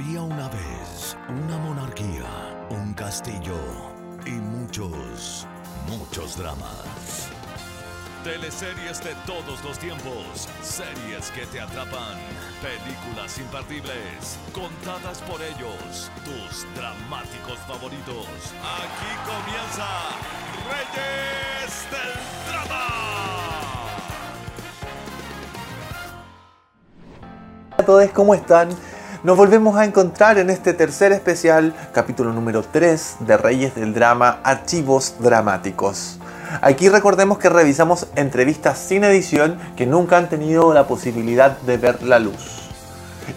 Había una vez una monarquía, un castillo y muchos, muchos dramas. Teleseries de todos los tiempos, series que te atrapan, películas imperdibles, contadas por ellos, tus dramáticos favoritos. Aquí comienza Reyes del Drama. Hola a todos, ¿cómo están? Nos volvemos a encontrar en este tercer especial, capítulo número 3 de Reyes del Drama, Archivos Dramáticos. Aquí recordemos que revisamos entrevistas sin edición que nunca han tenido la posibilidad de ver la luz.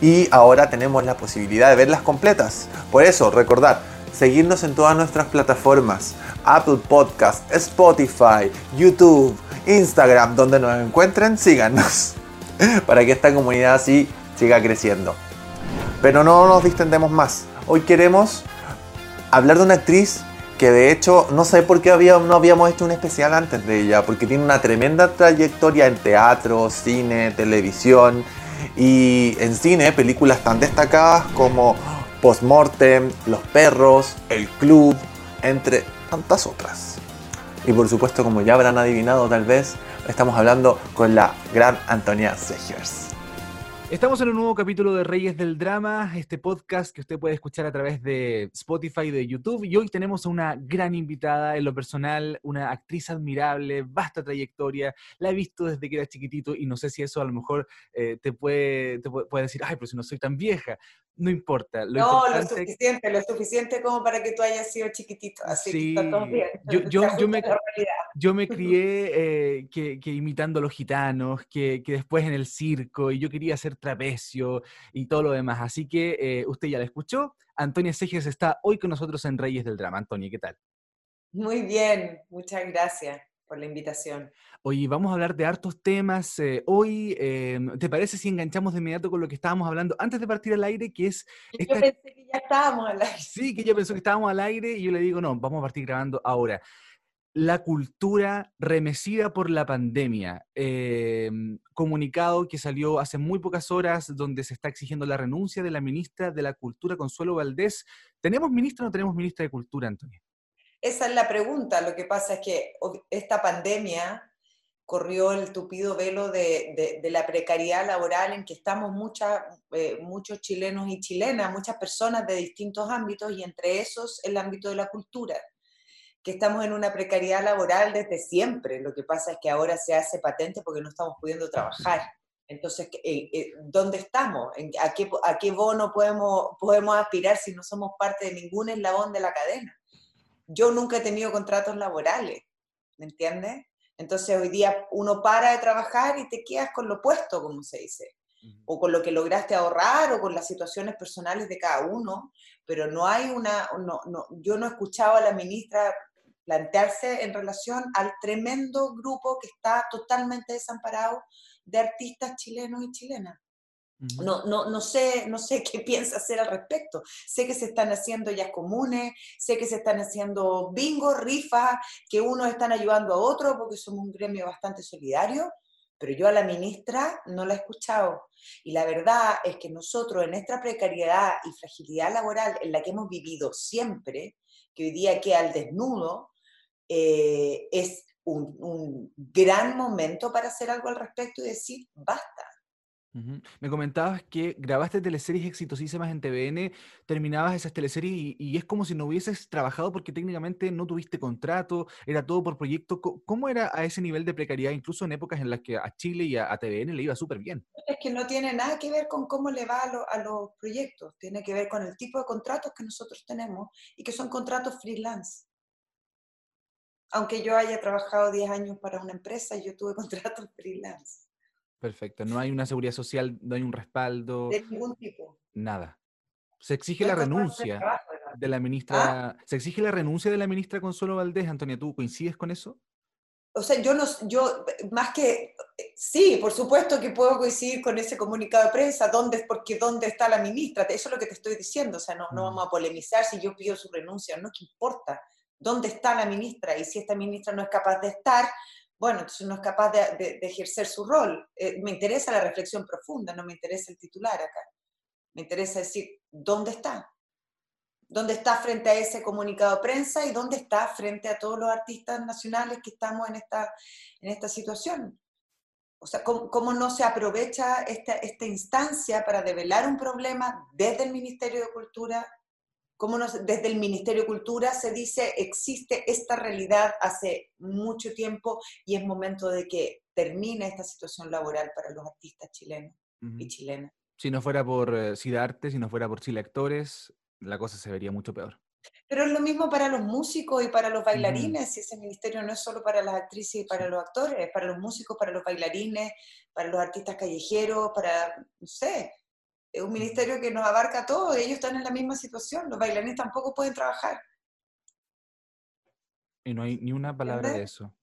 Y ahora tenemos la posibilidad de verlas completas. Por eso, recordad, seguirnos en todas nuestras plataformas, Apple Podcast, Spotify, YouTube, Instagram, donde nos encuentren, síganos. Para que esta comunidad así siga creciendo. Pero no nos distendemos más. Hoy queremos hablar de una actriz que de hecho no sé por qué no habíamos hecho un especial antes de ella, porque tiene una tremenda trayectoria en teatro, cine, televisión y en cine películas tan destacadas como Postmortem, Los Perros, El Club, entre tantas otras. Y por supuesto, como ya habrán adivinado tal vez, estamos hablando con la gran Antonia Segers. Estamos en un nuevo capítulo de Reyes del Drama, este podcast que usted puede escuchar a través de Spotify y de YouTube. Y hoy tenemos a una gran invitada, en lo personal, una actriz admirable, vasta trayectoria. La he visto desde que era chiquitito y no sé si eso a lo mejor eh, te, puede, te puede decir, ay, pero si no soy tan vieja. No importa. Lo no, lo suficiente, lo suficiente como para que tú hayas sido chiquitito. Así sí, que está todo bien. Yo, yo, yo, me, yo me crié eh, que, que, imitando a los gitanos, que, que, después en el circo, y yo quería hacer trapecio y todo lo demás. Así que eh, usted ya la escuchó. Antonia Seges está hoy con nosotros en Reyes del Drama. Antonia, ¿qué tal? Muy bien, muchas gracias por la invitación. Hoy vamos a hablar de hartos temas. Eh, hoy, em, ¿te parece si enganchamos de inmediato con lo que estábamos hablando antes de partir al aire? Que es. Yo pensé que ya estábamos al aire. Sí, que ella pensó que estábamos al aire y yo le digo, no, vamos a partir grabando ahora. La cultura remecida por la pandemia. Em, comunicado que salió hace muy pocas horas donde se está exigiendo la renuncia de la ministra de la Cultura, Consuelo Valdés. ¿Tenemos ministra o no tenemos ministra de Cultura, Antonio? Esa es la pregunta. Lo que pasa es que esta pandemia corrió el tupido velo de, la precariedad laboral en que estamos eh, muchos chilenos y chilenas, muchas personas de distintos ámbitos y entre esos el ámbito de la cultura, que estamos en una precariedad laboral desde siempre. Lo que pasa es que ahora se hace patente porque no estamos pudiendo trabajar. Entonces, eh, eh, ¿dónde estamos? ¿A qué, a qué bono podemos, podemos aspirar si no somos parte de ningún eslabón de la cadena? Yo nunca he tenido contratos laborales, ¿me entiendes? Entonces hoy día uno para de trabajar y te quedas con lo puesto, como se dice, o con lo que lograste ahorrar o con las situaciones personales de cada uno, pero no hay una, no, no, yo no he escuchado a la ministra plantearse en relación al tremendo grupo que está totalmente desamparado de artistas chilenos y chilenas. No, no, no, sé, no sé qué piensa hacer al respecto. Sé que se están haciendo ya comunes, sé que se están haciendo bingo, rifas, que unos están ayudando a otros porque somos un gremio bastante solidario, pero yo a la ministra no la he escuchado. Y la verdad es que nosotros en esta precariedad y fragilidad laboral en la que hemos vivido siempre, que hoy día queda al desnudo, eh, es un, un gran momento para hacer algo al respecto y decir, basta me comentabas que grabaste teleseries exitosísimas en TVN, terminabas esas teleseries y, es como si no hubieses trabajado porque técnicamente no tuviste contrato, era todo por proyecto. ¿Cómo era a ese nivel de precariedad, incluso en épocas en las que a Chile y a, TVN le iba súper bien? Es que no tiene nada que ver con cómo le va a, a, los proyectos, tiene que ver con el tipo de contratos que nosotros tenemos y que son contratos freelance. Aunque yo haya trabajado 10 años para una empresa, yo tuve contratos freelance. Perfecto. No hay una seguridad social, no hay un respaldo. De ningún tipo. Nada. Se exige la renuncia de la ministra. ¿Ah? Se exige la renuncia de la ministra Consuelo Valdés, Antonia. ¿Tú coincides con eso? O sea, yo no, yo más que sí, por supuesto que puedo coincidir con ese comunicado de prensa, ¿dónde, porque dónde está la ministra, eso es lo que te estoy diciendo, o sea, no, no mm. vamos a polemizar si yo pido su renuncia, no, que importa, ¿dónde está la ministra? Y si esta ministra no es capaz de estar, bueno, entonces no es capaz de, ejercer su rol. Eh, me interesa la reflexión profunda, no me interesa el titular acá. Me interesa decir, ¿dónde está? ¿Dónde está frente a ese comunicado de prensa y dónde está frente a todos los artistas nacionales que estamos en esta, en esta situación? O sea, ¿cómo, no se aprovecha esta, esta, instancia para develar un problema desde el Ministerio de Cultura? ¿Cómo no, desde el Ministerio de Cultura se dice existe esta realidad hace mucho tiempo y es momento de que termine esta situación laboral para los artistas chilenos y chilenas? Si no fuera por eh, Cidarte, si no fuera por Chile Actores, la cosa se vería mucho peor. Pero es lo mismo para los músicos y para los bailarines, si ese ministerio no es solo para las actrices y para los actores, es para los músicos, para los bailarines, para los artistas callejeros, para, no sé, un ministerio que nos abarca a todos, ellos están en la misma situación, los bailarines tampoco pueden trabajar. Y no hay ni una palabra de eso.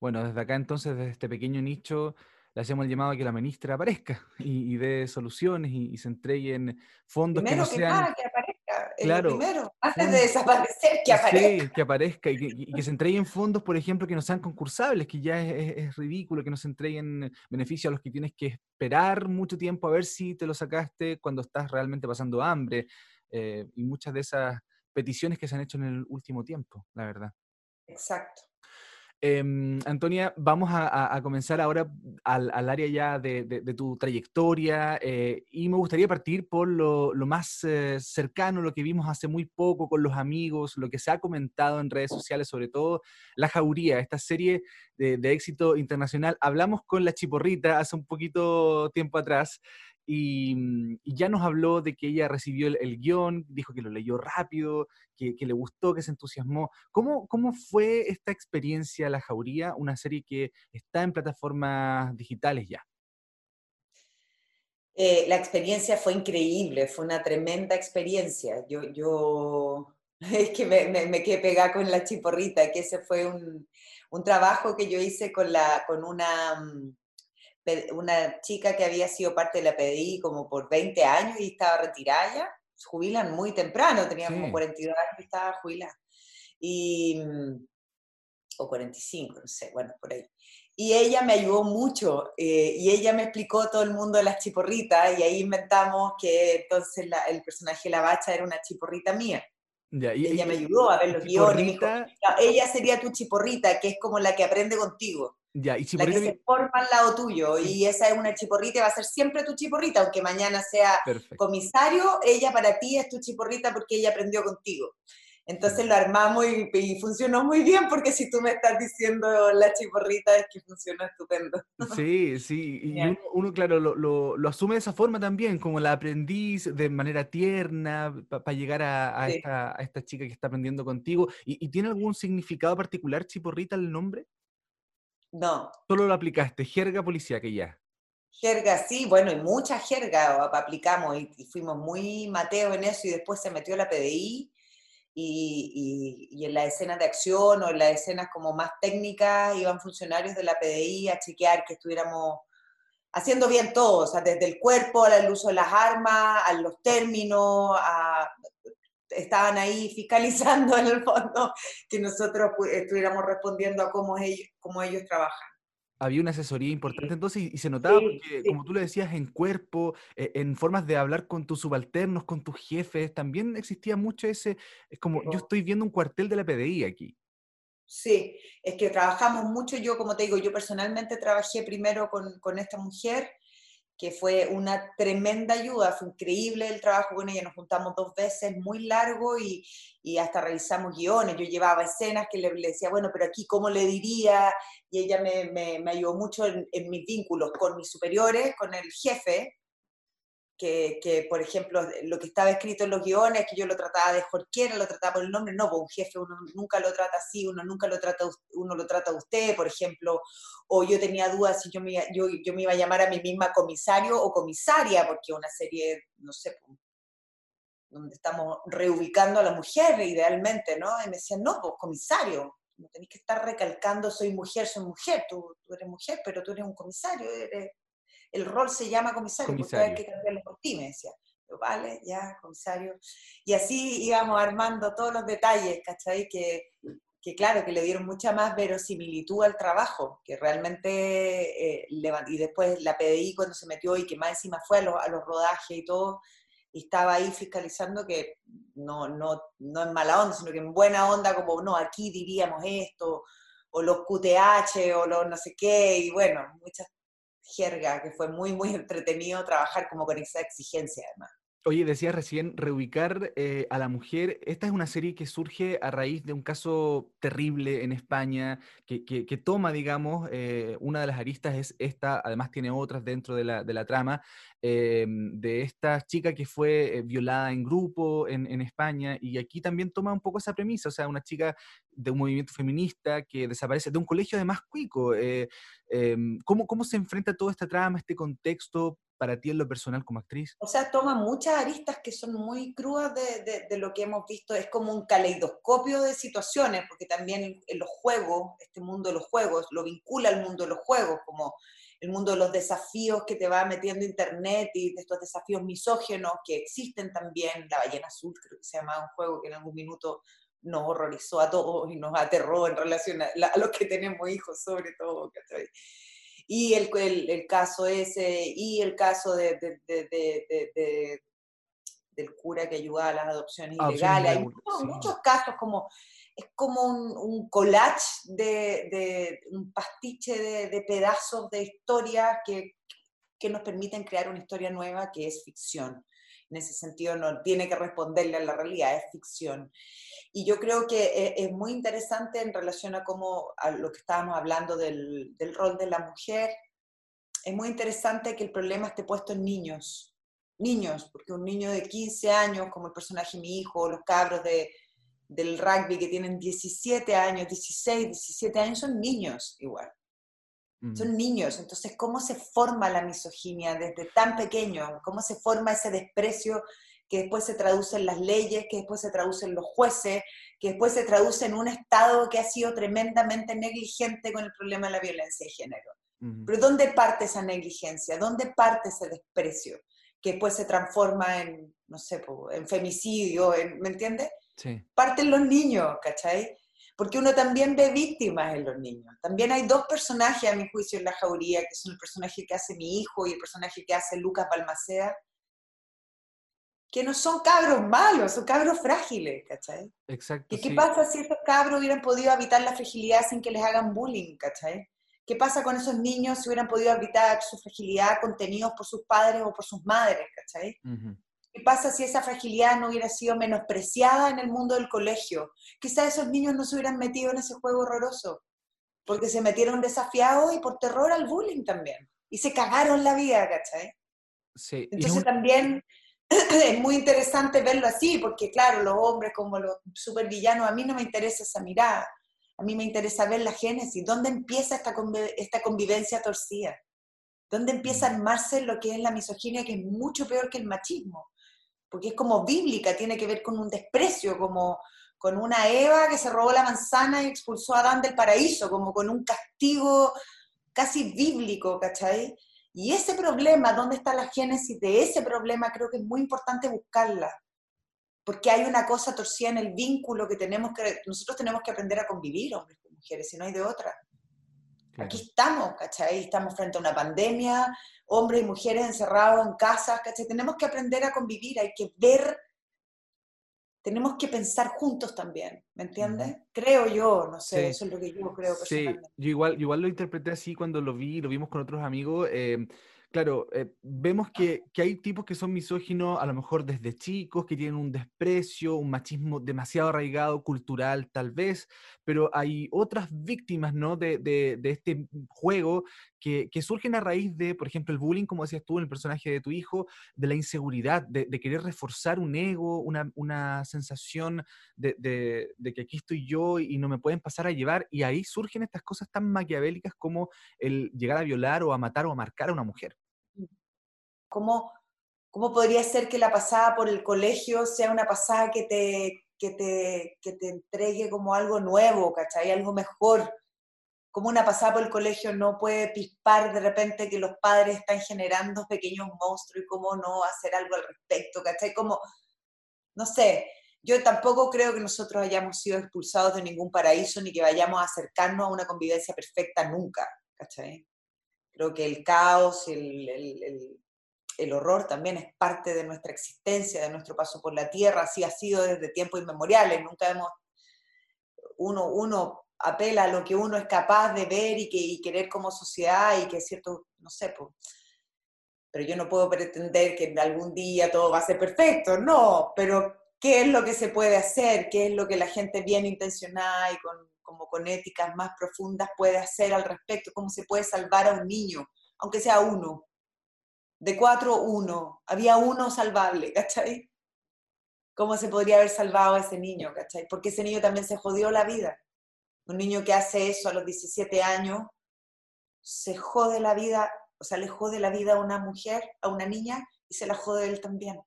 Bueno, desde acá entonces, desde este pequeño nicho, le hacemos el llamado a que la ministra aparezca y, dé soluciones y, se entreguen fondos que no sean... Nada, que claro, primero, antes de desaparecer, que aparezca. Sí, que aparezca y que, se entreguen fondos, por ejemplo, que no sean concursables, que ya es, ridículo que no se entreguen beneficios a los que tienes que esperar mucho tiempo a ver si te lo sacaste cuando estás realmente pasando hambre eh, y muchas de esas peticiones que se han hecho en el último tiempo, la verdad. Exacto. Em, Antonia, vamos a, comenzar ahora al, área ya de, tu trayectoria eh, y me gustaría partir por lo, más eh, cercano, lo que vimos hace muy poco con los amigos, lo que se ha comentado en redes sociales, sobre todo La Jauría, esta serie de, de éxito internacional. Hablamos con la Chiporrita hace un poquito tiempo atrás Mm, y, ya nos habló de que ella recibió el, guion, dijo que lo leyó rápido, que, le gustó, que se entusiasmó. ¿Cómo, ¿Cómo fue esta experiencia La Jauría, una serie que está en plataformas digitales ya? Eh, la experiencia fue increíble, fue una tremenda experiencia. Yo, yo es que me, quedé pegada con la chiporrita, que ese fue un, un trabajo que yo hice con, la, con una mm, una chica que había sido parte de la PDI como por 20 años y estaba retirada ya, jubilan muy temprano, tenía como 42 años y estaba jubilada. Y, mm, o 45, no sé, bueno, por ahí. Y ella me ayudó mucho eh, y ella me explicó todo el mundo de las chiporritas y ahí inventamos que entonces el personaje de la bacha era una chiporrita mía. Y, ella me ayudó a ver los guiones. ella sería tu chiporrita, que es como la que aprende contigo. Ya, y la que se forma al lado tuyo, y esa es una chiporrita y va a ser siempre tu chiporrita, aunque mañana sea comisario, ella para ti es tu chiporrita porque ella aprendió contigo. Entonces lo armamos y, funcionó muy bien porque si tú me estás diciendo la chiporrita es que funciona estupendo. Sí, sí, y uno, claro, lo, lo, asume de esa forma también, como la aprendiz de manera tierna para llegar a, a, esta, a, esta, chica que está aprendiendo contigo. ¿Y, ¿Y, tiene algún significado particular chiporrita el nombre? No. Solo lo aplicaste, jerga que ya. Jerga, sí, bueno, y mucha jerga aplicamos y, fuimos muy Mateo en eso y después se metió la PDI y, y, en las escenas de acción o en las escenas como más técnicas iban funcionarios de la PDI a chequear que estuviéramos haciendo bien todo, o sea, desde el cuerpo al uso de las armas, a los términos, estaban ahí fiscalizando en el fondo que nosotros estuviéramos respondiendo a cómo ellos, cómo ellos trabajan. Había una asesoría importante entonces y, se notaba porque, como tú le decías, en cuerpo, e, en formas de hablar con tus subalternos, con tus jefes, también existía mucho ese, es como, yo estoy viendo un cuartel de la PDI aquí. Sí, es que trabajamos mucho, yo como te digo, yo personalmente trabajé primero con, con esta mujer que fue una tremenda ayuda, fue increíble el trabajo. Con ella, nos juntamos dos veces, muy largo y, y hasta revisamos guiones, yo llevaba escenas que le, decía, bueno, pero aquí cómo le diría, y ella me, me, me ayudó mucho en, mis vínculos con mis superiores, con el jefe, que, que, por ejemplo, lo que estaba escrito en los guiones, que yo lo trataba de jorquera, lo trataba por el nombre, no, pues un jefe uno nunca lo trata así, uno nunca lo trata, uno lo trata a usted, por ejemplo, o yo tenía dudas si yo me, yo, yo me iba a llamar a mí misma comisario o comisaria, porque una serie, no sé, pues, donde estamos reubicando a la mujer idealmente, ¿no? Y me decían, no, pues comisario, no tenéis que estar recalcando, soy mujer, soy mujer, tú, tú eres mujer, pero tú eres un comisario, eres el rol se llama comisario, comisario. porque hay que cambiarlo por ti, me decía. vale, ya, comisario. Y así íbamos armando todos los detalles, ¿cachai? Que, que claro, que le dieron mucha más verosimilitud al trabajo, que realmente, eh, y después la PDI cuando se metió y que más encima fue a los, a los rodajes y todo, y estaba ahí fiscalizando que no, no, no en mala onda, sino que en buena onda, como, no, aquí diríamos esto, o los QTH, o los no sé qué, y bueno, muchas jerga, que fue muy, muy entretenido trabajar como con esa exigencia además. Oye, decías recién, reubicar eh, a la mujer. Esta es una serie que surge a raíz de un caso terrible en España, que, que, toma, digamos, eh, una de las aristas es esta, además tiene otras dentro de la, de la trama, em, de esta chica que fue eh, violada en grupo en, en, España, y aquí también toma un poco esa premisa, o sea, una chica de un movimiento feminista que desaparece de un colegio además cuico. Em, ¿cómo, ¿Cómo se enfrenta toda esta trama, este contexto? Para ti en lo personal como actriz? O sea, toma muchas aristas que son muy crudas de, de, lo que hemos visto. Es como un caleidoscopio de situaciones, porque también en, los juegos, este mundo de los juegos, lo vincula al mundo de los juegos, como el mundo de los desafíos que te va metiendo Internet y de estos desafíos misógenos que existen también. La ballena azul creo que se llama un juego que en algún minuto nos horrorizó a todos y nos aterró en relación a, a los que tenemos hijos sobre todo. ¿cachai? Y el, el, el caso ese, y el caso de, de, de, del cura que ayuda a las adopciones ilegales. Hay muchos, casos como, es como un, un collage de, un pastiche de, pedazos de historia que, que nos permiten crear una historia nueva que es ficción en ese sentido no tiene que responderle a la realidad, es ficción. Y yo creo que eh, es muy interesante en relación a cómo, a lo que estábamos hablando del, del rol de la mujer, es muy interesante que el problema esté puesto en niños, niños, porque un niño de 15 años, como el personaje de mi hijo, o los cabros de, del rugby que tienen 17 años, 16, 17 años, son niños igual. Son niños, entonces, ¿cómo se forma la misoginia desde tan pequeño? ¿Cómo se forma ese desprecio que después se traduce en las leyes, que después se traduce en los jueces, que después se traduce en un Estado que ha sido tremendamente negligente con el problema de la violencia de género? Pero ¿dónde parte esa negligencia? ¿Dónde parte ese desprecio? Que después se transforma en, no sé, en femicidio, ¿me entiendes? Sí. Parten los niños, ¿cachai? Porque uno también ve víctimas en los niños. También hay dos personajes, a mi juicio, en la jauría, que son el personaje que hace mi hijo y el personaje que hace Lucas Balmaceda, que no son cabros malos, son cabros frágiles, ¿cachai? Exacto. ¿Y qué pasa si esos cabros hubieran podido evitar la fragilidad sin que les hagan bullying, ¿cachai? ¿Qué pasa con esos niños si hubieran podido evitar su fragilidad contenidos por sus padres o por sus madres, ¿cachai? ¿Qué pasa si esa fragilidad no hubiera sido menospreciada en el mundo del colegio? Quizás esos niños no se hubieran metido en ese juego horroroso, porque se metieron desafiados y por terror al bullying también. Y se cagaron la vida, ¿cachai? Sí. Entonces también es muy interesante verlo así, porque claro, los hombres como los supervillanos, a mí no me interesa esa mirada. A mí me interesa ver la génesis, dónde empieza esta, esta convivencia torcida, dónde empieza a mm. armarse lo que es la misoginia, que es mucho peor que el machismo porque es como bíblica, tiene que ver con un desprecio, como con una Eva que se robó la manzana y expulsó a Adán del paraíso, como con un castigo casi bíblico, ¿cachai? Y ese problema, ¿dónde está la génesis de ese problema? Creo que es muy importante buscarla, porque hay una cosa torcida en el vínculo que tenemos que, nosotros tenemos que aprender a convivir, hombres con mujeres, si no hay de otra. Aquí estamos, ¿cachai? Estamos frente a una pandemia, hombres y mujeres encerrados en casas, ¿cachai? Tenemos que aprender a convivir, hay que ver, tenemos que pensar juntos también, ¿me entiendes? Creo yo, no sé, eso es lo que yo creo. Sí, yo igual, igual lo interpreté así cuando lo vi, lo vimos con otros amigos. Eh, claro, eh, vemos que, hay tipos que son misóginos a lo mejor desde chicos, que tienen un desprecio, un machismo demasiado arraigado, cultural tal vez, pero hay otras víctimas ¿no? de, este juego que, surgen a raíz de, por ejemplo, el bullying, como decías tú, en el personaje de tu hijo, de la inseguridad, de, de querer reforzar un ego, una, una sensación de, que aquí estoy yo y no me pueden pasar a llevar, y ahí surgen estas cosas tan maquiavélicas como el llegar a violar o a matar o a marcar a una mujer. ¿Cómo, cómo podría ser que la pasada por el colegio sea una pasada que te, que te, que te entregue como algo nuevo, ¿cachai? Algo mejor. Como una pasada por el colegio no puede pispar de repente que los padres están generando pequeños monstruos y cómo no hacer algo al respecto, ¿cachai? Como, no sé, yo tampoco creo que nosotros hayamos sido expulsados de ningún paraíso ni que vayamos a acercarnos a una convivencia perfecta nunca, ¿cachai? Creo que el caos, el, el el horror también es parte de nuestra existencia, de nuestro paso por la tierra, así ha sido desde tiempos inmemoriales, nunca hemos, uno, uno apela a lo que uno es capaz de ver y, que, querer como sociedad y que es cierto, no sé, pues, pero yo no puedo pretender que algún día todo va a ser perfecto, no, pero ¿qué es lo que se puede hacer? ¿Qué es lo que la gente bien intencionada y con, como con éticas más profundas puede hacer al respecto? ¿Cómo se puede salvar a un niño, aunque sea uno? De cuatro, uno. Había uno salvable, ¿cachai? ¿Cómo se podría haber salvado a ese niño, ¿cachai? Porque ese niño también se jodió la vida. Un niño que hace eso a los 17 años se jode la vida, o sea, le jode la vida a una mujer, a una niña, y se la jode él también.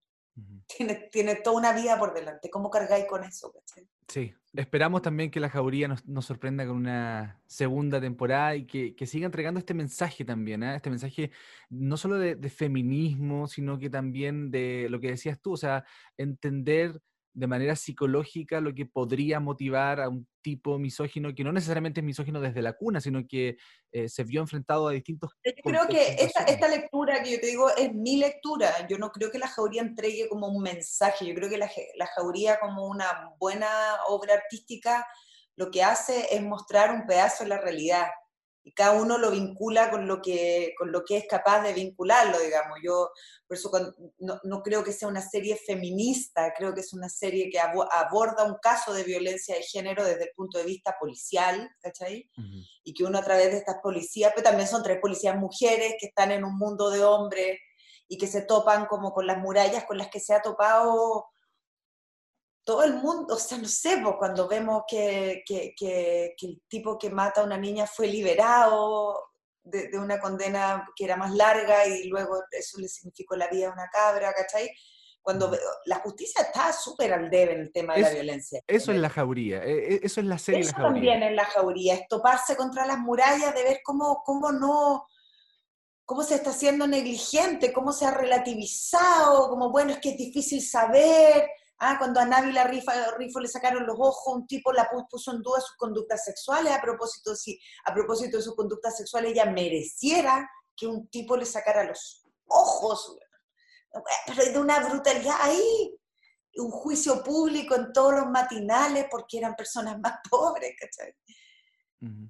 Tiene, tiene, toda una vida por delante. ¿Cómo cargáis con eso? ¿cachai? Sí, esperamos también que la jauría nos, nos sorprenda con una segunda temporada y que, que siga entregando este mensaje también, ¿eh? este mensaje no solo de, de, feminismo, sino que también de lo que decías tú, o sea, entender de manera psicológica lo que podría motivar a un tipo misógino que no necesariamente es misógino desde la cuna, sino que eh, se vio enfrentado a distintos... Yo creo que esta, esta, lectura que yo te digo es mi lectura, yo no creo que la jauría entregue como un mensaje, yo creo que la, la jauría como una buena obra artística lo que hace es mostrar un pedazo de la realidad y cada uno lo vincula con lo que, con lo que es capaz de vincularlo, digamos. Yo por eso no, no creo que sea una serie feminista, creo que es una serie que aborda un caso de violencia de género desde el punto de vista policial, ¿cachai? Uh -huh. Y que uno a través de estas policías, pero también son tres policías mujeres que están en un mundo de hombres y que se topan como con las murallas con las que se ha topado todo el mundo, o sea, no sé, pues, cuando vemos que, que, que, que, el tipo que mata a una niña fue liberado de, de, una condena que era más larga y luego eso le significó la vida a una cabra, ¿cachai? Cuando la justicia está súper al debe en el tema de es, la violencia. Eso es la jauría, eso es la serie Eso la jauría. también es la jauría, es toparse contra las murallas, de ver cómo, cómo no cómo se está haciendo negligente, cómo se ha relativizado, como bueno, es que es difícil saber, Ah, cuando a Návila Rifo, Rifo le sacaron los ojos, un tipo la puso en duda sus conductas sexuales, a propósito, si a propósito de sus conductas sexuales ella mereciera que un tipo le sacara los ojos. Pero de una brutalidad ahí, un juicio público en todos los matinales porque eran personas más pobres, ¿cachai?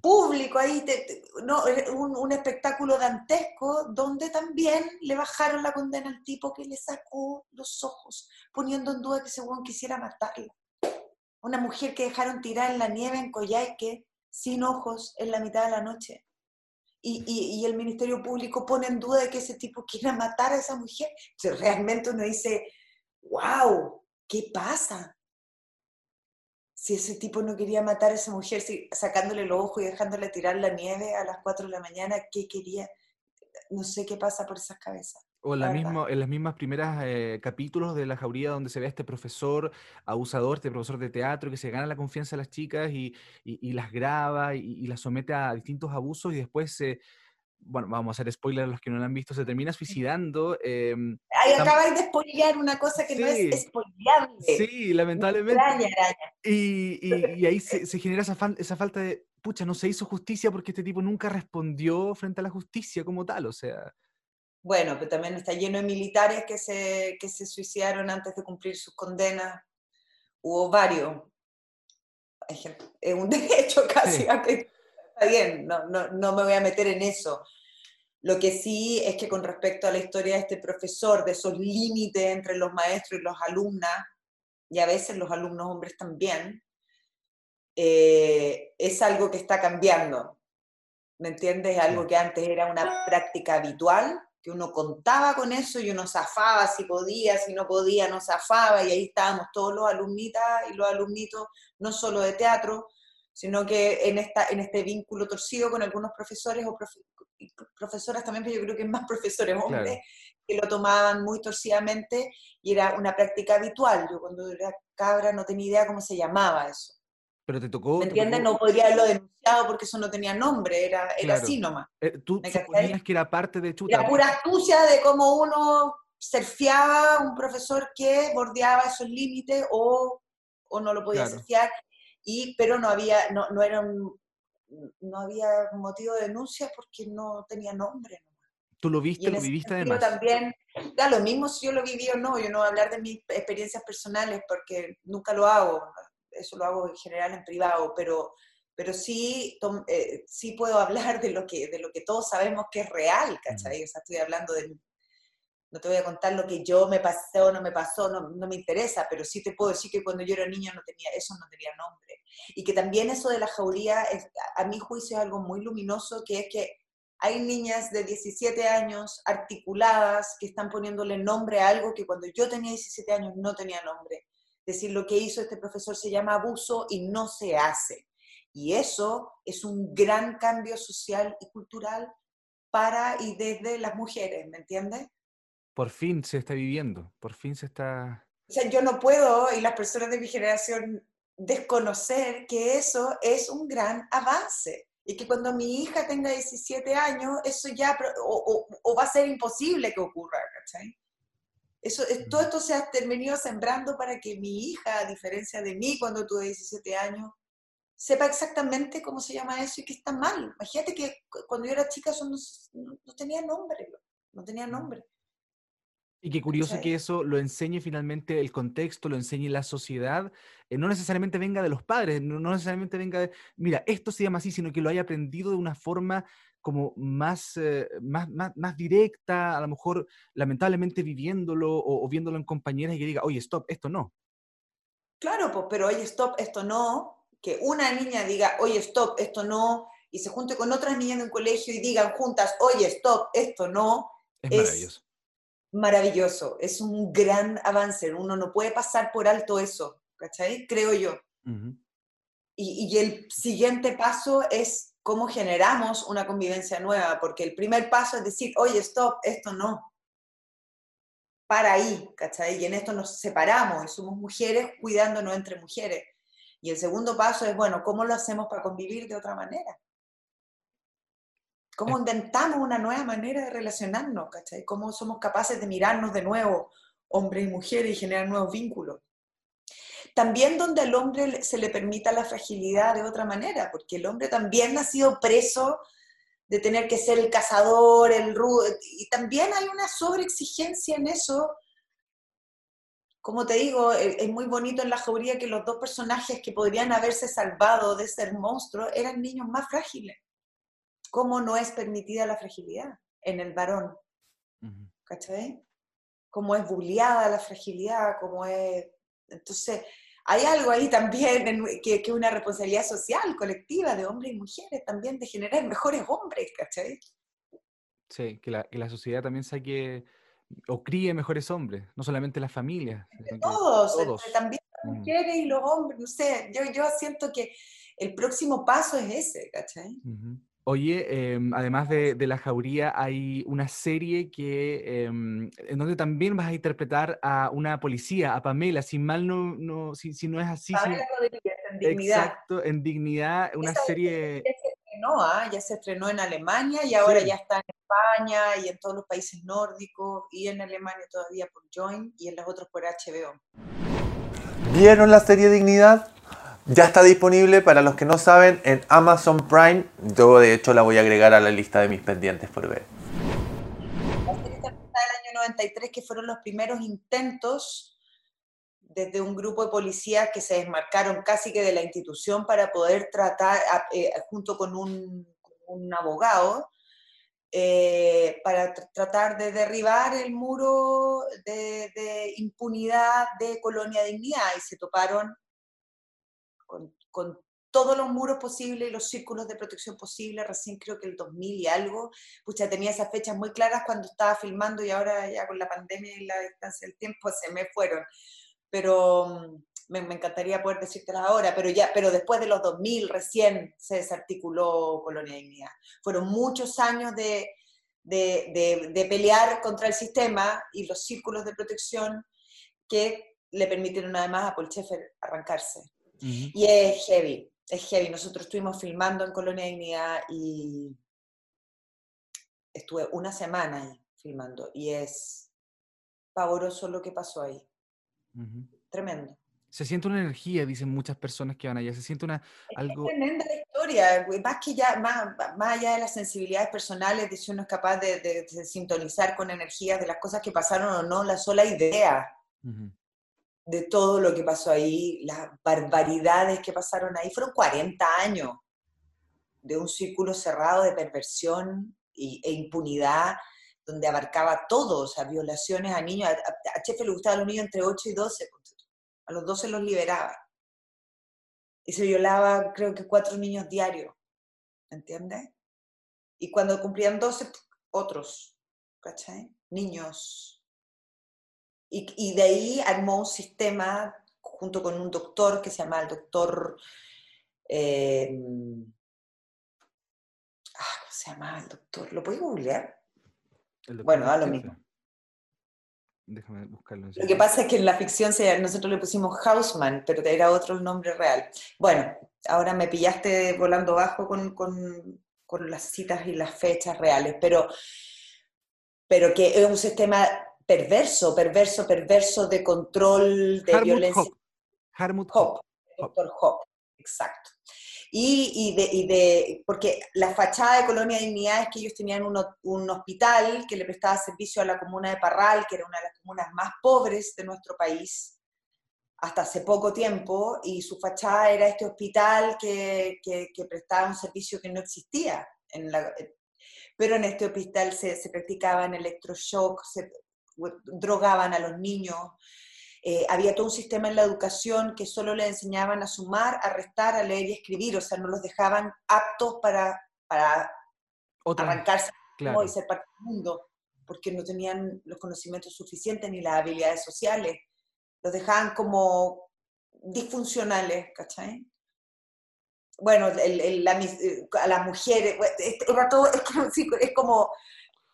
Público ahí, no, un, un, espectáculo dantesco donde también le bajaron la condena al tipo que le sacó los ojos, poniendo en duda que ese weón quisiera matarla. Una mujer que dejaron tirar en la nieve en Coyhaique, sin ojos, en la mitad de la noche. Y, y, el Ministerio Público pone en duda de que ese tipo quiera matar a esa mujer. Realmente uno dice, wow, ¿qué pasa? Si ese tipo no quería matar a esa mujer si, sacándole los ojos y dejándole tirar la nieve a las 4 de la mañana, ¿qué quería? No sé qué pasa por esas cabezas. O en, la mismo, en las mismas primeras eh, capítulos de La Jauría donde se ve a este profesor abusador, este profesor de teatro que se gana la confianza de las chicas y, y, y las graba y, y, las somete a distintos abusos y después se, bueno, vamos a hacer spoiler a los que no lo han visto, se termina suicidando. Eh, Ahí acabáis de spoilear una cosa que sí, no es spoileable. Sí, lamentablemente. Araña, araña. Y, y, y, ahí se, se genera esa, fa esa, falta de, pucha, no se hizo justicia porque este tipo nunca respondió frente a la justicia como tal, o sea. Bueno, pero también está lleno de militares que se, que se suicidaron antes de cumplir sus condenas. Hubo varios. Es un derecho casi. Sí. Está bien, no, no, no me voy a meter en eso. Lo que sí es que con respecto a la historia de este profesor, de esos límites entre los maestros y los alumnas, y a veces los alumnos hombres también, eh, es algo que está cambiando. ¿Me entiendes? Es algo que antes era una práctica habitual, que uno contaba con eso y uno zafaba si podía, si no podía, no zafaba, y ahí estábamos todos los alumnitas y los alumnitos, no solo de teatro, sino que en, esta, en este vínculo torcido con algunos profesores o profe, profesoras también, pero yo creo que más profesores hombres, claro. que lo tomaban muy torcidamente y era una práctica habitual. Yo cuando era cabra no tenía idea cómo se llamaba eso. Pero te tocó... ¿Me entiendes? No podría haberlo denunciado porque eso no tenía nombre, era, era claro. así nomás. Eh, Tú suponías que era parte de chuta. Era pura astucia de cómo uno surfeaba un profesor que bordeaba esos límites o, o no lo podía claro. surfear y, pero no había, no, no, era un, no había motivo de denuncia porque no tenía nombre. Tú lo viste, lo viviste además. también, da lo mismo si yo lo viví o no, yo no voy a hablar de mis experiencias personales porque nunca lo hago, eso lo hago en general en privado, pero, pero sí, eh, sí puedo hablar de lo, que, de lo que todos sabemos que es real, ¿cachai? O sea, estoy hablando de, no te voy a contar lo que yo me pasó no me pasó, no, me interesa, pero sí te puedo decir que cuando yo era niña no tenía, eso no tenía nombre. Y que también eso de la jauría, a mi juicio es algo muy luminoso, que es que hay niñas de 17 años articuladas que están poniéndole nombre a algo que cuando yo tenía 17 años no tenía nombre. Es decir, lo que hizo este profesor se llama abuso y no se hace. Y eso es un gran cambio social y cultural para y desde las mujeres, ¿me entiendes? Por fin se está viviendo, por fin se está... O sea, yo no puedo, y las personas de mi generación, desconocer que eso es un gran avance y que cuando mi hija tenga 17 años, eso ya, o, va a ser imposible que ocurra, ¿cachai? Eso, todo esto se ha venido sembrando para que mi hija, a diferencia de mí cuando tuve 17 años, sepa exactamente cómo se llama eso y que está mal. Imagínate que cuando yo era chica eso no, no tenía nombre, no tenía nombre. Y qué curioso que eso lo enseñe finalmente el contexto, lo enseñe la sociedad, eh, no necesariamente venga de los padres, no, necesariamente venga de, mira, esto se llama así, sino que lo haya aprendido de una forma como más, eh, más, más, directa, a lo mejor lamentablemente viviéndolo o, viéndolo en compañeras y que diga, oye, stop, esto no. Claro, pues, pero oye, stop, esto no, que una niña diga, oye, stop, esto no, y se junte con otras niñas en un colegio y digan juntas, oye, stop, esto no, es, es maravilloso maravilloso, es un gran avance, uno no puede pasar por alto eso, ¿cachai? Creo yo. y, el siguiente paso es cómo generamos una convivencia nueva, porque el primer paso es decir, oye, stop, esto no. Para ahí, ¿cachai? Y en esto nos separamos y somos mujeres cuidándonos entre mujeres. Y el segundo paso es, bueno, ¿cómo lo hacemos para convivir de otra manera? ¿Cómo inventamos una nueva manera de relacionarnos? ¿cachai? ¿Cómo somos capaces de mirarnos de nuevo, hombres y mujeres, y generar nuevos vínculos? También donde al hombre se le permita la fragilidad de otra manera, porque el hombre también ha sido preso de tener que ser el cazador, el rudo, y también hay una sobreexigencia en eso. Como te digo, e, es muy bonito en la jauría que los dos personajes que podrían haberse salvado de ser monstruos eran niños más frágiles cómo no es permitida la fragilidad en el varón. ¿Cachai? Cómo es bulliada la fragilidad, cómo es... Entonces, hay algo ahí también que es una responsabilidad social, colectiva, de hombres y mujeres, también de generar mejores hombres, ¿cachai? Sí, que la, que la sociedad también saque o críe mejores hombres, no solamente las familias. Todos, también las mm. mujeres y los hombres, no sé, yo, yo siento que el próximo paso es ese, ¿cachai? Oye, em, además de, la jauría, hay una serie que, em, en donde también vas a interpretar a una policía, a Pamela, si mal no, no si, si no es así. Pamela Rodríguez, en Dignidad. Exacto, en Dignidad, una serie... Ya se estrenó, ¿ah? ya se estrenó en Alemania y ahora ya está en España y en todos los países nórdicos y en Alemania todavía por Join y en los otros por HBO. ¿Vieron la serie Dignidad? Ya está disponible para los que no saben en Amazon Prime. Yo de hecho la voy a agregar a la lista de mis pendientes por ver. del año 93 que fueron los primeros intentos desde un grupo de policías que se desmarcaron casi que de la institución para poder tratar, eh, junto con un, abogado, eh, para tratar de derribar el muro de, de, impunidad de Colonia Dignidad y se toparon con, todos los muros posibles y los círculos de protección posibles, recién creo que el 2000 y algo, pucha, tenía esas fechas muy claras cuando estaba filmando y ahora ya con la pandemia y la distancia del tiempo se me fueron. Pero mm, me, encantaría poder decírtelas ahora, pero ya, pero después de los 2000 recién se desarticuló Colonia Dignidad. Fueron muchos años de, de, de pelear contra el sistema y los círculos de protección que le permitieron además a Paul Schaeffer arrancarse. Y es heavy, es heavy. Nosotros estuvimos filmando en Colonia Dignidad y estuve una semana ahí filmando y es pavoroso lo que pasó ahí. Tremendo. Se siente una energía, dicen muchas personas que van allá, se siente una, algo... Es tremenda la historia, más que ya, más, más allá de las sensibilidades personales, de si uno es capaz de, de, sintonizar con energías de las cosas que pasaron o no, la sola idea de todo lo que pasó ahí, las barbaridades que pasaron ahí, fueron 40 años de un círculo cerrado de perversión e impunidad, donde abarcaba todo, o sea, violaciones a niños, a, a Chefe le gustaban los niños entre 8 y 12, a los 12 los liberaba. Y se violaba, creo que cuatro niños diarios, ¿entiendes? Y cuando cumplían 12, otros, ¿cachai? Niños. Y, y de ahí armó un sistema junto con un doctor que se llama el doctor... Eh, ah, ¿Cómo se llama el doctor? ¿Lo puedes googlear? Bueno, da lo mismo. Déjame buscarlo. Lo que pasa es que en la ficción nosotros le pusimos Hausman, pero era otro el nombre real. Bueno, ahora me pillaste volando bajo con, con, con las citas y las fechas reales, pero, pero que es un sistema perverso, perverso, perverso de control, de violencia. Harmut Hope. Doctor Hope, exacto. Y, de, y, de, porque la fachada de Colonia Dignidad es que ellos tenían un, un, hospital que le prestaba servicio a la comuna de Parral, que era una de las comunas más pobres de nuestro país, hasta hace poco tiempo, y su fachada era este hospital que, que, que prestaba un servicio que no existía. En la, pero en este hospital se, se practicaban electroshock, se drogaban a los niños, eh, había todo un sistema en la educación que solo le enseñaban a sumar, a restar, a leer y escribir, o sea, no los dejaban aptos para, para arrancarse y ser parte del mundo, porque no tenían los conocimientos suficientes ni las habilidades sociales. Los dejaban como disfuncionales, ¿cachai? Bueno, a las mujeres, es, es como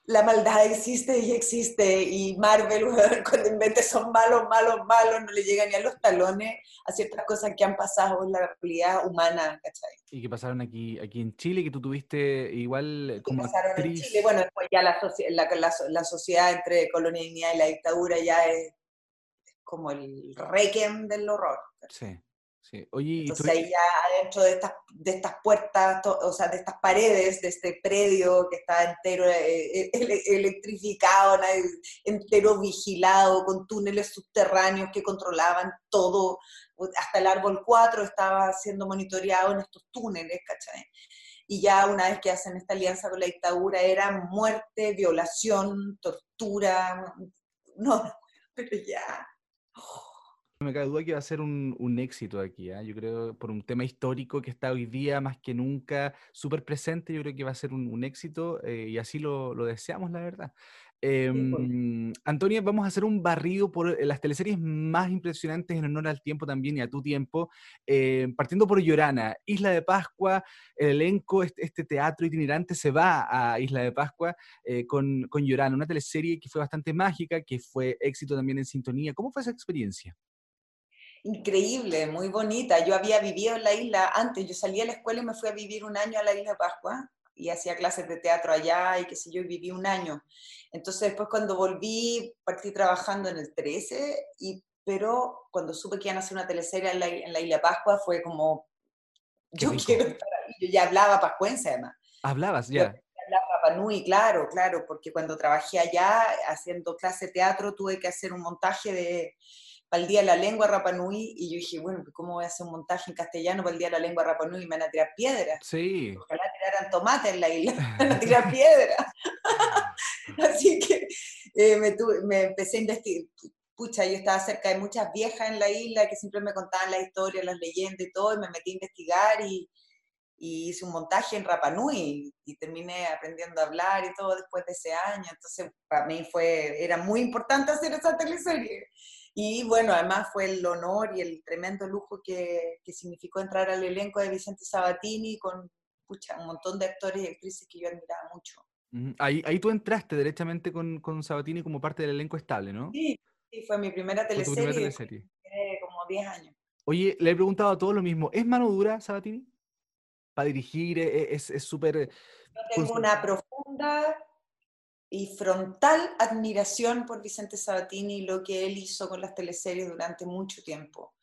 la maldad existe y existe, y Marvel, cuando invente son malos, malos, malos, no le llega ni a los talones a ciertas cosas que han pasado en la realidad humana, ¿cachai? Y que pasaron aquí, aquí en Chile, que tú tuviste igual como pasaron actriz. en Chile, bueno, después ya la, la, la, sociedad entre colonialidad y la dictadura ya es, como el requiem del horror. Sí. Sí. Oye, Entonces ahí ya adentro de estas, de estas puertas, o sea, de estas paredes, de este predio que está entero eh, eh, electrificado, entero vigilado, con túneles subterráneos que controlaban todo, hasta el árbol 4 estaba siendo monitoreado en estos túneles, ¿cachai? Y ya una vez que hacen esta alianza con la dictadura era muerte, violación, tortura, no, pero ya... Me cabe duda que va a ser un, un éxito aquí, ¿eh? yo creo, por un tema histórico que está hoy día más que nunca súper presente, yo creo que va a ser un, un éxito eh, y así lo, lo, deseamos, la verdad. Eh, Antonia, vamos a hacer un barrido por las teleseries más impresionantes en honor al tiempo también y a tu tiempo, eh, partiendo por Llorana, Isla de Pascua, el elenco, este, este teatro itinerante se va a Isla de Pascua eh, con, con Llorana, una teleserie que fue bastante mágica, que fue éxito también en sintonía. ¿Cómo fue esa experiencia? Increíble, muy bonita. Yo había vivido en la isla antes, yo salí a la escuela y me fui a vivir un año a la isla de Pascua y hacía clases de teatro allá y qué sé yo, y viví un año. Entonces después cuando volví, partí trabajando en el 13, y, pero cuando supe que iban a hacer una teleserie en la, en la isla de Pascua fue como, yo quiero estar ahí. Yo ya hablaba pascuense además. Hablabas ya. hablaba Rapanui, claro, claro, porque cuando trabajé allá haciendo clase de teatro tuve que hacer un montaje de para el Día de la Lengua Rapanui, y yo dije, bueno, ¿cómo voy a hacer un montaje en castellano para el Día de la Lengua Rapanui? Y me van a tirar piedras. Sí. Ojalá tiraran tomate en la isla, me van a tirar piedras. Así que eh, me, me empecé a investigar. Pucha, yo estaba cerca de muchas viejas en la isla que siempre me contaban la historia, las leyendas y todo, y me metí a investigar y, y hice un montaje en Rapanui y terminé aprendiendo a hablar y todo después de ese año. Entonces, para mí fue, era muy importante hacer esa teleserie. Y bueno, además fue el honor y el tremendo lujo que, que significó entrar al elenco de Vicente Sabatini con pucha, un montón de actores y actrices que yo admiraba mucho. Ahí, ahí tú entraste directamente con, con, Sabatini como parte del elenco estable, ¿no? Sí, sí fue mi primera teleserie. Primera teleserie. como 10 años. Oye, le he preguntado a todos lo mismo. ¿Es mano dura Sabatini? Para dirigir, es súper... Es, yo tengo una profunda y frontal admiración por Vicente Sabatini y lo que él hizo con las teleseries durante mucho tiempo.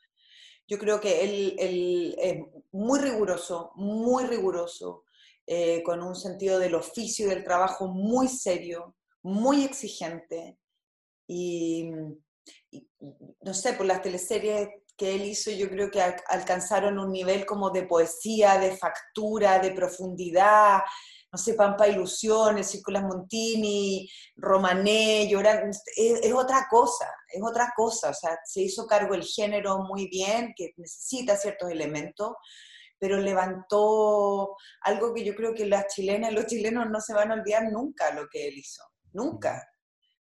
Yo creo que él, él es muy riguroso, muy riguroso, eh, con un sentido del oficio y del trabajo muy serio, muy exigente. Y, no sé, por las teleseries que él hizo, yo creo que alcanzaron un nivel como de poesía, de factura, de profundidad, no sé, Pampa Ilusiones, Círculas Montini, Romané, Llorar, es, otra cosa, es otra cosa, o sea, se hizo cargo el género muy bien, que necesita ciertos elementos, pero levantó algo que yo creo que las chilenas los chilenos no se van a olvidar nunca lo que él hizo, nunca.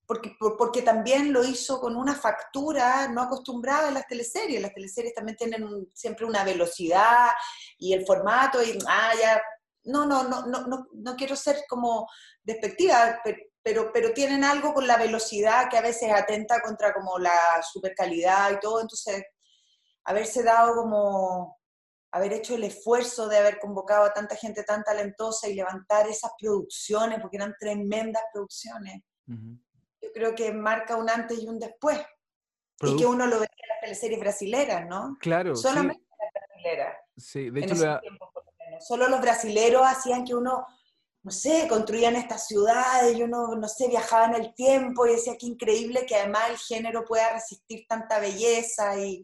Porque, porque también lo hizo con una factura no acostumbrada en las teleseries. Las teleseries también tienen siempre una velocidad y el formato, y ah, ya no, no, no, no, no, quiero ser como despectiva, pero, pero, tienen algo con la velocidad que a veces atenta contra como la supercalidad y todo, entonces haberse dado como, haber hecho el esfuerzo de haber convocado a tanta gente tan talentosa y levantar esas producciones, porque eran tremendas producciones, yo creo que marca un antes y un después. y que uno lo ve en las teleseries brasileras, ¿no? Claro. Solamente en las brasileras. Sí, de hecho, Solo los brasileros hacían que uno, no sé, construían estas ciudades, y uno, no sé, viajaba en el tiempo y decía que increíble que además el género pueda resistir tanta belleza y,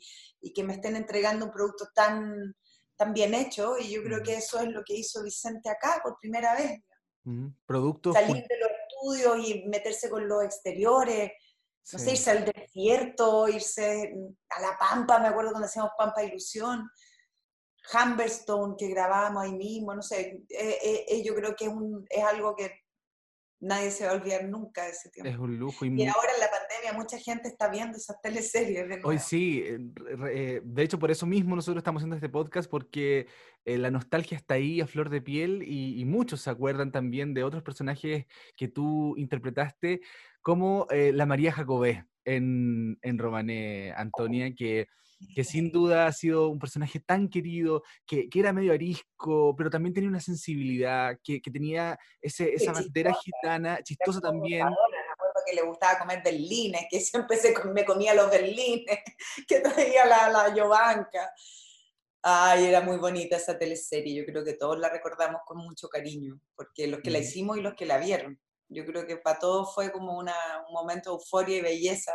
que me estén entregando un producto tan, tan bien hecho. Y yo creo que eso es lo que hizo Vicente acá por primera vez. Salir de los estudios y meterse con los exteriores. No sé, irse al desierto, irse a la Pampa, me acuerdo cuando hacíamos Pampa Ilusión. Humberstone que grabamos ahí mismo, no sé, eh, eh, eh, yo creo que es, un, es algo que nadie se va a olvidar nunca de ese tiempo. Es un lujo. Y, ahora en la pandemia mucha gente está viendo esas teleseries. De Hoy sí, de hecho por eso mismo nosotros estamos haciendo este podcast porque la nostalgia está ahí a flor de piel y, muchos se acuerdan también de otros personajes que tú interpretaste como la María Jacobé en, en Romané, Antonia, que que sin duda ha sido un personaje tan querido, que, que era medio arisco, pero también tenía una sensibilidad, que, que tenía ese, esa bandera gitana, chistosa también. Me acuerdo que le gustaba comer berlines, que siempre se, me comía los berlines que traía la, la Yovanka. Ay, era muy bonita esa teleserie, yo creo que todos la recordamos con mucho cariño, porque los que la hicimos y los que la vieron. Yo creo que para todos fue como una, un momento de euforia y belleza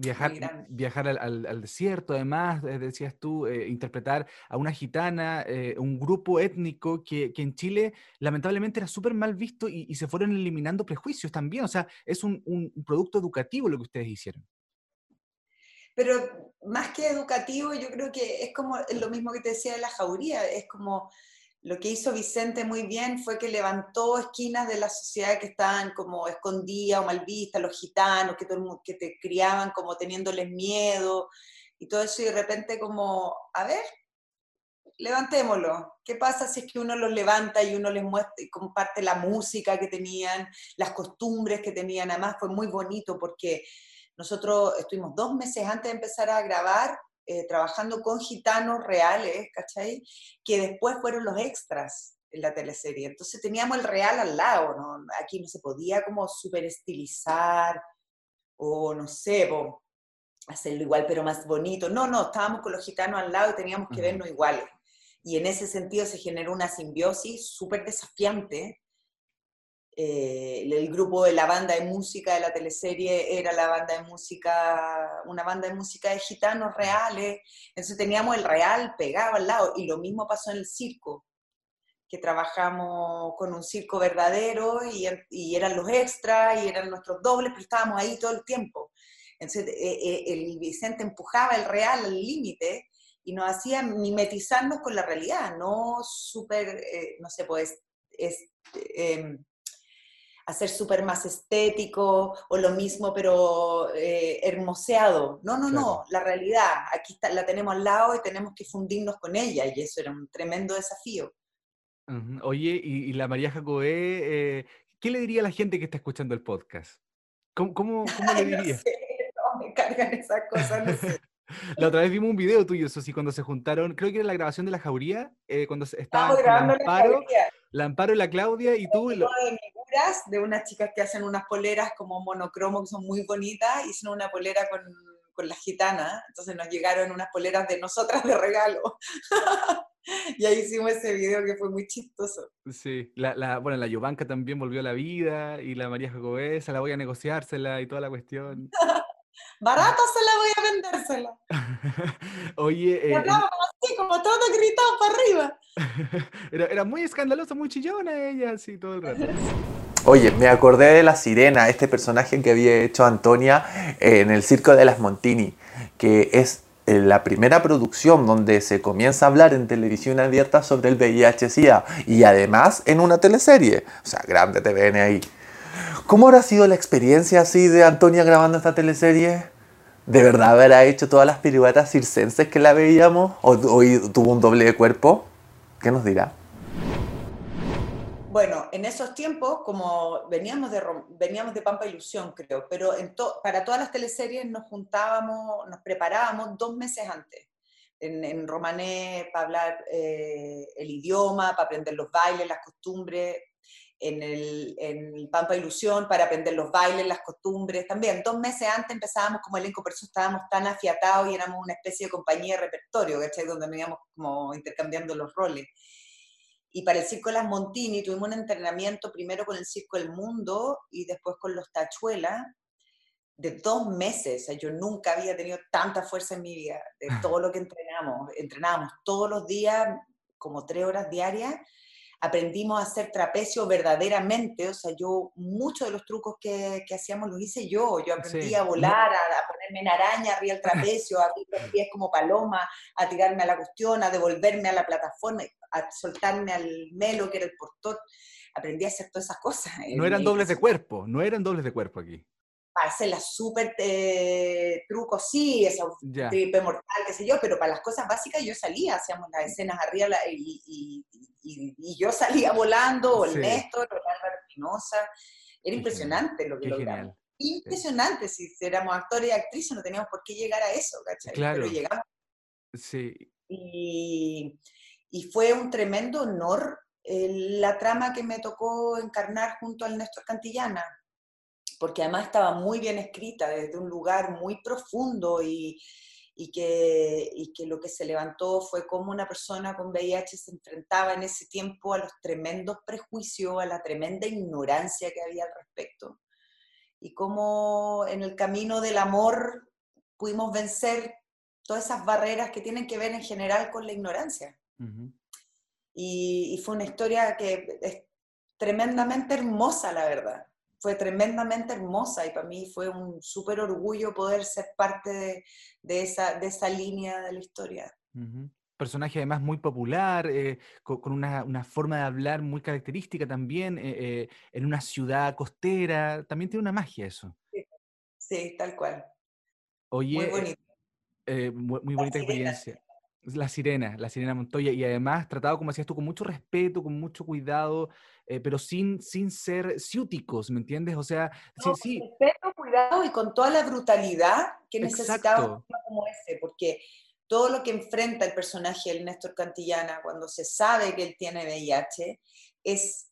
Viajar, viajar al, desierto, además, eh, decías tú, eh, interpretar a una gitana, eh, un grupo étnico que, en Chile lamentablemente era súper mal visto y, se fueron eliminando prejuicios también. O sea, es un, un, producto educativo lo que ustedes hicieron. Pero más que educativo, yo creo que es como lo mismo que te decía de la jauría, es como lo que hizo Vicente muy bien fue que levantó esquinas de la sociedad que estaban como escondidas o mal vistas, los gitanos, que, todo que te criaban como teniéndoles miedo y todo eso, y de repente como, a ver, levantémoslo. ¿Qué pasa si es que uno los levanta y uno les muestra y comparte la música que tenían, las costumbres que tenían? Además fue muy bonito porque nosotros estuvimos dos meses antes de empezar a grabar eh, trabajando con gitanos reales, ¿cachai? Que después fueron los extras en la teleserie. Entonces teníamos el real al lado, ¿no? Aquí no se podía como super estilizar o no sé, hacerlo igual pero más bonito. No, no, estábamos con los gitanos al lado y teníamos que vernos iguales. Y en ese sentido se generó una simbiosis súper desafiante eh, el grupo de la banda de música de la teleserie era la banda de música, una banda de música de gitanos reales, entonces teníamos el real pegado al lado, y lo mismo pasó en el circo, que trabajamos con un circo verdadero y, eran los extras y eran nuestros dobles, pero estábamos ahí todo el tiempo. Entonces eh, eh, el Vicente empujaba el real al límite y nos hacía mimetizarnos con la realidad, no súper, no sé, pues, es, em, hacer súper más estético o lo mismo pero eh, hermoseado. No, no, no, la realidad, aquí está, la tenemos al lado y tenemos que fundirnos con ella y eso era un tremendo desafío. Oye, y, la María Jacobé, eh, ¿qué le diría a la gente que está escuchando el podcast? ¿Cómo, cómo, le diría? No, sé, no me cargan esas cosas, no sé. La otra vez vimos un video tuyo, eso sí, cuando se juntaron, creo que era la grabación de la jauría, eh, cuando estaban Amparo, la, Amparo y la Claudia y tú. Lo de unas chicas que hacen unas poleras como monocromo que son muy bonitas, hicieron una polera con, con las gitanas, entonces nos llegaron unas poleras de nosotras de regalo. y ahí hicimos ese video que fue muy chistoso. Sí, la, la, bueno, la Yovanka también volvió a la vida y la María Jacobesa, la voy a negociársela y toda la cuestión. Barato se la voy a vendérsela. Oye. Eh, así, como todo gritado para arriba. era, era muy escandalosa, muy chillona ella, así todo el rato. Oye, me acordé de la sirena, este personaje que había hecho Antonia en el Circo de las Montini, que es eh, la primera producción donde se comienza a hablar en televisión abierta sobre el VIH-Sida y además en una teleserie. O sea, grande TVN ahí. ¿Cómo habrá sido la experiencia así de Antonia grabando esta teleserie? ¿De verdad habrá hecho todas las piruetas circenses que la veíamos? ¿O, tuvo un doble de cuerpo? ¿Qué nos dirá? Bueno, en esos tiempos, como veníamos de, veníamos de Pampa Ilusión, creo, pero para todas las teleseries nos juntábamos, nos preparábamos dos meses antes. En, romané para hablar eh, el idioma, para aprender los bailes, las costumbres, en el, Pampa Ilusión para aprender los bailes, las costumbres. También dos meses antes empezábamos como elenco, por eso estábamos tan afiatados y éramos una especie de compañía de repertorio, ¿cachai? Donde nos íbamos como intercambiando los roles. Y para el Circo de las Montini tuvimos un entrenamiento primero con el Circo del Mundo y después con los Tachuelas de dos meses. O sea, yo nunca había tenido tanta fuerza en mi vida, de todo lo que entrenamos. Entrenábamos todos los días, como tres horas diarias, aprendimos a hacer trapecio verdaderamente, o sea, yo muchos de los trucos que, que hacíamos los hice yo, yo aprendí a volar, a, ponerme en araña arriba del trapecio, a abrir los pies como paloma, a tirarme a la cuestión, a devolverme a la plataforma, a soltarme al melo que era el portor, aprendí a hacer todas esas cosas. No eran dobles de cuerpo, no eran dobles de cuerpo aquí para hacer las súper eh, trucos, sí, eso, triple mortal, qué sé yo, pero para las cosas básicas yo salía, hacíamos las escenas arriba y, yo salía volando, o el Néstor, o el Álvaro Espinosa, era impresionante lo que logramos. Impresionante, si éramos actores y actrices no teníamos por qué llegar a eso, ¿cachai? Claro. Pero llegamos. Sí. Y, fue un tremendo honor eh, la trama que me tocó encarnar junto al Néstor Cantillana porque además estaba muy bien escrita desde un lugar muy profundo y, y, que, y que lo que se levantó fue cómo una persona con VIH se enfrentaba en ese tiempo a los tremendos prejuicios, a la tremenda ignorancia que había al respecto, y cómo en el camino del amor pudimos vencer todas esas barreras que tienen que ver en general con la ignorancia. Y, y, fue una historia que es tremendamente hermosa, la verdad fue tremendamente hermosa y para mí fue un súper orgullo poder ser parte de, esa, de esa línea de la historia. Personaje además muy popular, eh, con, una, forma de hablar muy característica también, eh, eh, en una ciudad costera, también tiene una magia eso. Sí, tal cual. Oye, muy, bonito. muy, bonita experiencia. La sirena, la sirena Montoya, y además tratado, como decías tú, con mucho respeto, con mucho cuidado, eh, pero sin, sin ser ciúticos, ¿me entiendes? O sea, sí, sí. respeto, cuidado y con toda la brutalidad que necesitaba como ese, porque todo lo que enfrenta el personaje del Néstor Cantillana cuando se sabe que él tiene VIH es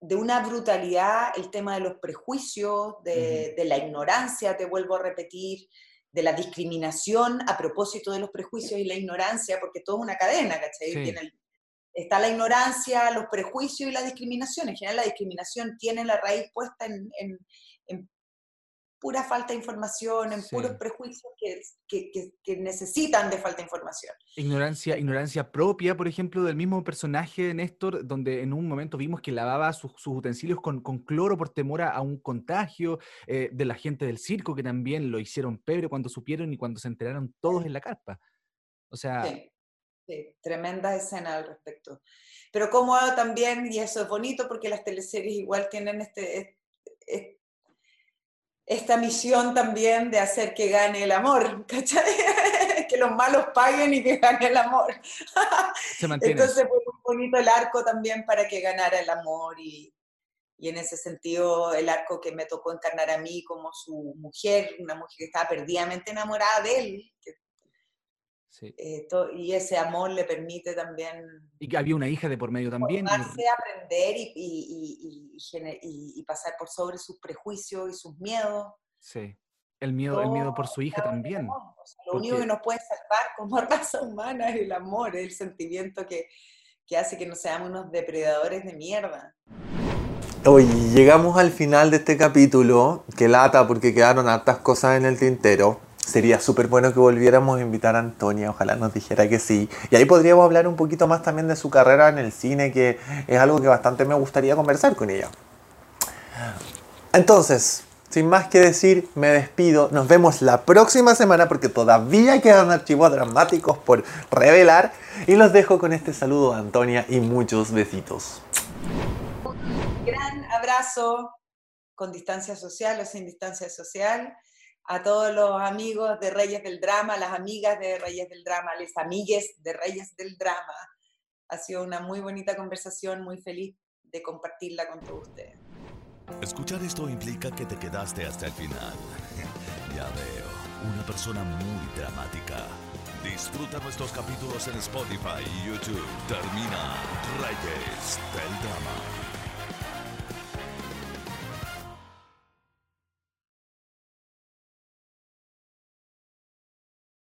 de una brutalidad el tema de los prejuicios, de, de la ignorancia, te vuelvo a repetir, de la discriminación a propósito de los prejuicios y la ignorancia, porque todo es una cadena, ¿cachai? está la ignorancia, los prejuicios y la discriminación. En general la discriminación tiene la raíz puesta en, pura falta de información, en puros prejuicios que, que, necesitan de falta de información. Ignorancia, ignorancia propia, por ejemplo, del mismo personaje de Néstor, donde en un momento vimos que lavaba sus, utensilios con, cloro por temor a, un contagio, eh, de la gente del circo que también lo hicieron pebre cuando supieron y cuando se enteraron todos en la carpa. O sea... Sí. Sí, tremenda escena al respecto. Pero como también, y eso es bonito porque las teleseries igual tienen este, esta misión también de hacer que gane el amor, ¿cachai? que los malos paguen y que gane el amor. Entonces fue muy bonito el arco también para que ganara el amor y, y, en ese sentido el arco que me tocó encarnar a mí como su mujer, una mujer que estaba perdidamente enamorada de él, que eh, y ese amor le permite también... Y que había una hija de por medio también. aprender y, y, pasar por sobre sus prejuicios y sus miedos. Sí. El miedo, el miedo por su hija también. Lo único que nos puede salvar como raza humana es el amor, es el sentimiento que, que hace que no seamos unos depredadores de mierda. Hoy llegamos al final de este capítulo, que lata porque quedaron hartas cosas en el tintero. Sería súper bueno que volviéramos a invitar a Antonia, ojalá nos dijera que sí. Y ahí podríamos hablar un poquito más también de su carrera en el cine, que es algo que bastante me gustaría conversar con ella. Entonces, sin más que decir, me despido. Nos vemos la próxima semana porque todavía quedan archivos dramáticos por revelar. Y los dejo con este saludo a Antonia y muchos besitos. Un gran abrazo con distancia social o sin distancia social a todos los amigos de Reyes del Drama, las amigas de Reyes del Drama, las amigues de Reyes del Drama. Ha sido una muy bonita conversación, muy feliz de compartirla con todos ustedes. Escuchar esto implica que te quedaste hasta el final. ya veo, una persona muy dramática. Disfruta nuestros capítulos en Spotify y YouTube. Termina Reyes del Drama.